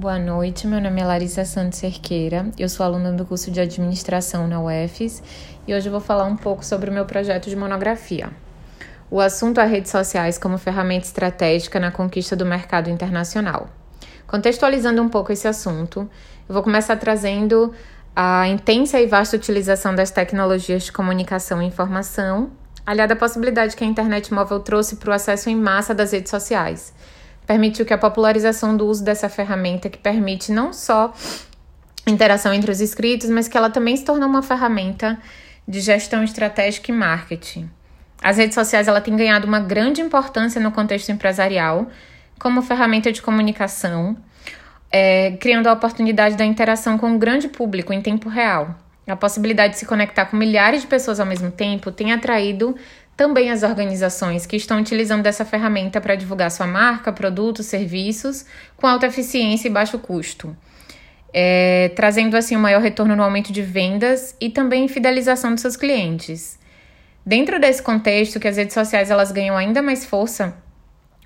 Boa noite, meu nome é Larissa Santos Cerqueira, eu sou aluna do curso de Administração na UFES e hoje eu vou falar um pouco sobre o meu projeto de monografia. O assunto é redes sociais como ferramenta estratégica na conquista do mercado internacional. Contextualizando um pouco esse assunto, eu vou começar trazendo a intensa e vasta utilização das tecnologias de comunicação e informação, aliada à possibilidade que a internet móvel trouxe para o acesso em massa das redes sociais permitiu que a popularização do uso dessa ferramenta, que permite não só interação entre os inscritos, mas que ela também se tornou uma ferramenta de gestão estratégica e marketing. As redes sociais ela tem ganhado uma grande importância no contexto empresarial como ferramenta de comunicação, é, criando a oportunidade da interação com o grande público em tempo real. A possibilidade de se conectar com milhares de pessoas ao mesmo tempo tem atraído também as organizações que estão utilizando dessa ferramenta para divulgar sua marca, produtos, serviços com alta eficiência e baixo custo, é, trazendo assim um maior retorno no aumento de vendas e também fidelização dos seus clientes. Dentro desse contexto, que as redes sociais elas ganham ainda mais força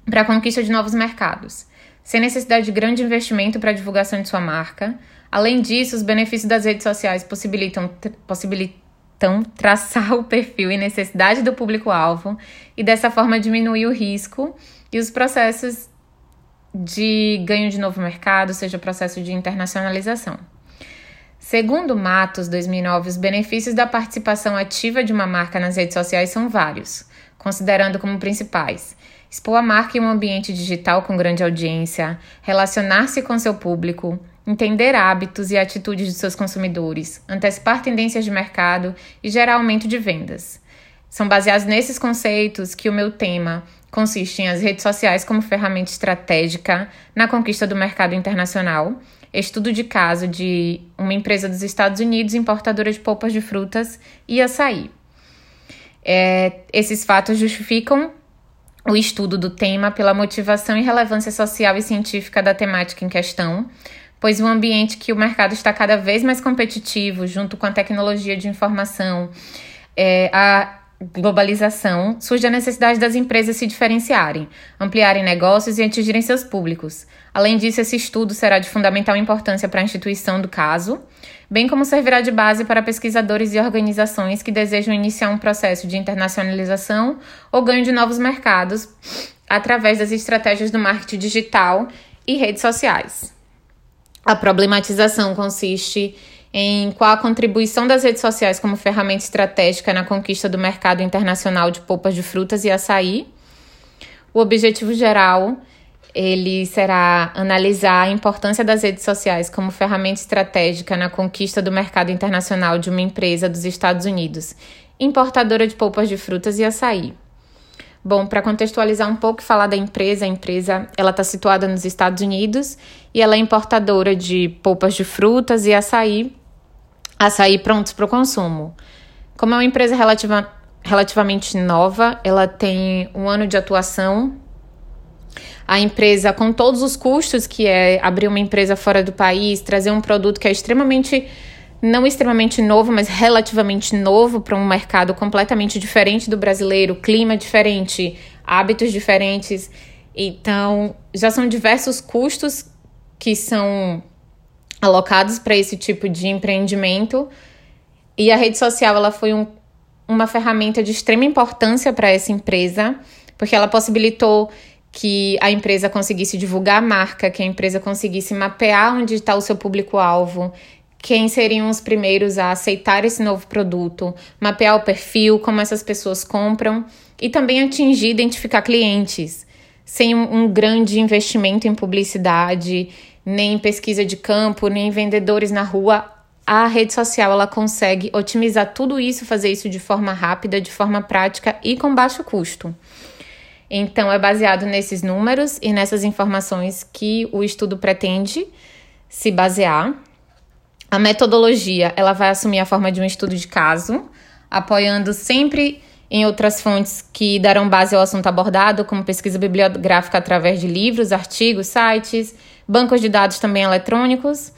para a conquista de novos mercados, sem necessidade de grande investimento para a divulgação de sua marca. Além disso, os benefícios das redes sociais possibilitam, possibilitam traçar o perfil e necessidade do público-alvo e dessa forma diminuir o risco e os processos de ganho de novo mercado, seja processo de internacionalização. Segundo Matos, 2009, os benefícios da participação ativa de uma marca nas redes sociais são vários, considerando como principais: expor a marca em um ambiente digital com grande audiência, relacionar-se com seu público, entender hábitos e atitudes de seus consumidores, antecipar tendências de mercado e gerar aumento de vendas. São baseados nesses conceitos que o meu tema consiste em as redes sociais como ferramenta estratégica na conquista do mercado internacional, estudo de caso de uma empresa dos Estados Unidos importadora de polpas de frutas e açaí. É, esses fatos justificam o estudo do tema pela motivação e relevância social e científica da temática em questão, pois um ambiente que o mercado está cada vez mais competitivo, junto com a tecnologia de informação, é, a globalização, surge a necessidade das empresas se diferenciarem, ampliarem negócios e atingirem seus públicos. Além disso, esse estudo será de fundamental importância para a instituição do caso, bem como servirá de base para pesquisadores e organizações que desejam iniciar um processo de internacionalização ou ganho de novos mercados através das estratégias do marketing digital e redes sociais. A problematização consiste em qual a contribuição das redes sociais como ferramenta estratégica na conquista do mercado internacional de polpas de frutas e açaí. O objetivo geral ele será analisar a importância das redes sociais como ferramenta estratégica na conquista do mercado internacional de uma empresa dos Estados Unidos, importadora de polpas de frutas e açaí. Bom, para contextualizar um pouco e falar da empresa, a empresa ela está situada nos Estados Unidos e ela é importadora de polpas de frutas e açaí, açaí prontos para o consumo. Como é uma empresa relativa, relativamente nova, ela tem um ano de atuação. A empresa, com todos os custos que é abrir uma empresa fora do país, trazer um produto que é extremamente não extremamente novo, mas relativamente novo para um mercado completamente diferente do brasileiro, clima diferente, hábitos diferentes. Então, já são diversos custos que são alocados para esse tipo de empreendimento. E a rede social ela foi um, uma ferramenta de extrema importância para essa empresa, porque ela possibilitou que a empresa conseguisse divulgar a marca, que a empresa conseguisse mapear onde está o seu público-alvo, quem seriam os primeiros a aceitar esse novo produto, mapear o perfil, como essas pessoas compram e também atingir, identificar clientes, sem um, um grande investimento em publicidade, nem pesquisa de campo, nem vendedores na rua. A rede social ela consegue otimizar tudo isso, fazer isso de forma rápida, de forma prática e com baixo custo. Então, é baseado nesses números e nessas informações que o estudo pretende se basear. A metodologia, ela vai assumir a forma de um estudo de caso, apoiando sempre em outras fontes que darão base ao assunto abordado, como pesquisa bibliográfica através de livros, artigos, sites, bancos de dados também eletrônicos.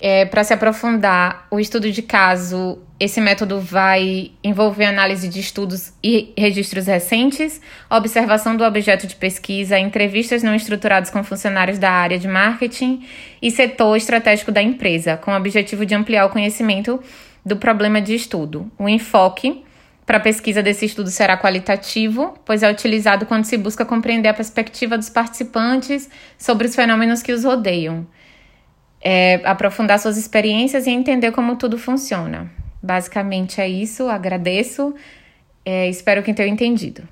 É, Para se aprofundar, o estudo de caso esse método vai envolver análise de estudos e registros recentes, observação do objeto de pesquisa, entrevistas não estruturadas com funcionários da área de marketing e setor estratégico da empresa, com o objetivo de ampliar o conhecimento do problema de estudo. O enfoque para a pesquisa desse estudo será qualitativo, pois é utilizado quando se busca compreender a perspectiva dos participantes sobre os fenômenos que os rodeiam, é, aprofundar suas experiências e entender como tudo funciona. Basicamente é isso. Agradeço. É, espero que tenham entendido.